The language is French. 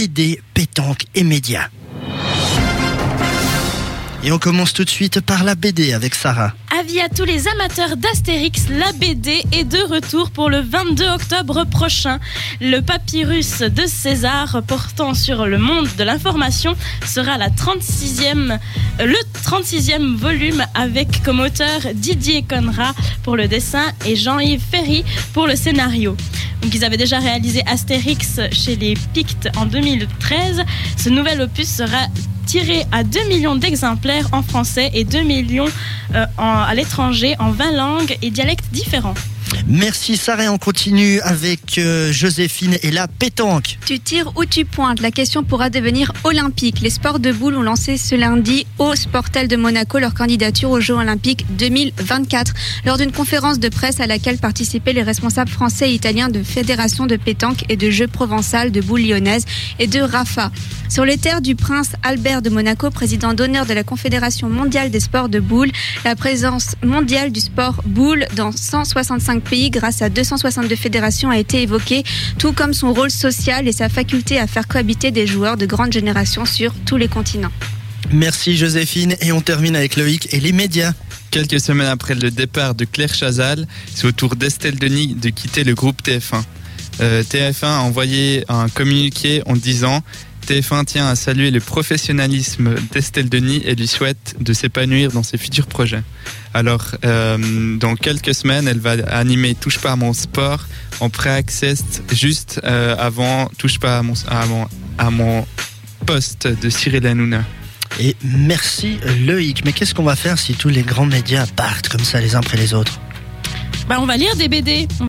BD, pétanque et médias. Et on commence tout de suite par la BD avec Sarah. Avis à tous les amateurs d'Astérix, la BD est de retour pour le 22 octobre prochain. Le papyrus de César portant sur le monde de l'information sera la 36e, le 36e volume avec comme auteur Didier Conra pour le dessin et Jean-Yves Ferry pour le scénario. Donc ils avaient déjà réalisé Astérix chez les Pictes en 2013. Ce nouvel opus sera tiré à 2 millions d'exemplaires en français et 2 millions euh, à l'étranger en 20 langues et dialectes différents. Merci Sarah, on continue avec euh, Joséphine et la pétanque. Tu tires ou tu pointes? La question pourra devenir olympique. Les sports de boules ont lancé ce lundi au Sportel de Monaco leur candidature aux Jeux olympiques 2024. Lors d'une conférence de presse à laquelle participaient les responsables français et italiens de fédérations de pétanque et de jeux provençales de boules lyonnaises et de Rafa. Sur les terres du prince Albert de Monaco, président d'honneur de la Confédération mondiale des sports de boules, la présence mondiale du sport boule dans 165 pays grâce à 262 fédérations a été évoquée, tout comme son rôle social et sa faculté à faire cohabiter des joueurs de grande génération sur tous les continents. Merci Joséphine et on termine avec Loïc et les médias. Quelques semaines après le départ de Claire Chazal, c'est au tour d'Estelle Denis de quitter le groupe TF1. Euh, TF1 a envoyé un communiqué en disant TF1 tient à saluer le professionnalisme d'Estelle Denis et lui souhaite de s'épanouir dans ses futurs projets. Alors, euh, dans quelques semaines, elle va animer Touche pas à mon sport en pré-access juste euh, avant Touche pas à mon, à mon, à mon poste de Cyril Hanouna. Et merci Loïc. Mais qu'est-ce qu'on va faire si tous les grands médias partent comme ça les uns après les autres? Bah, on va lire des BD.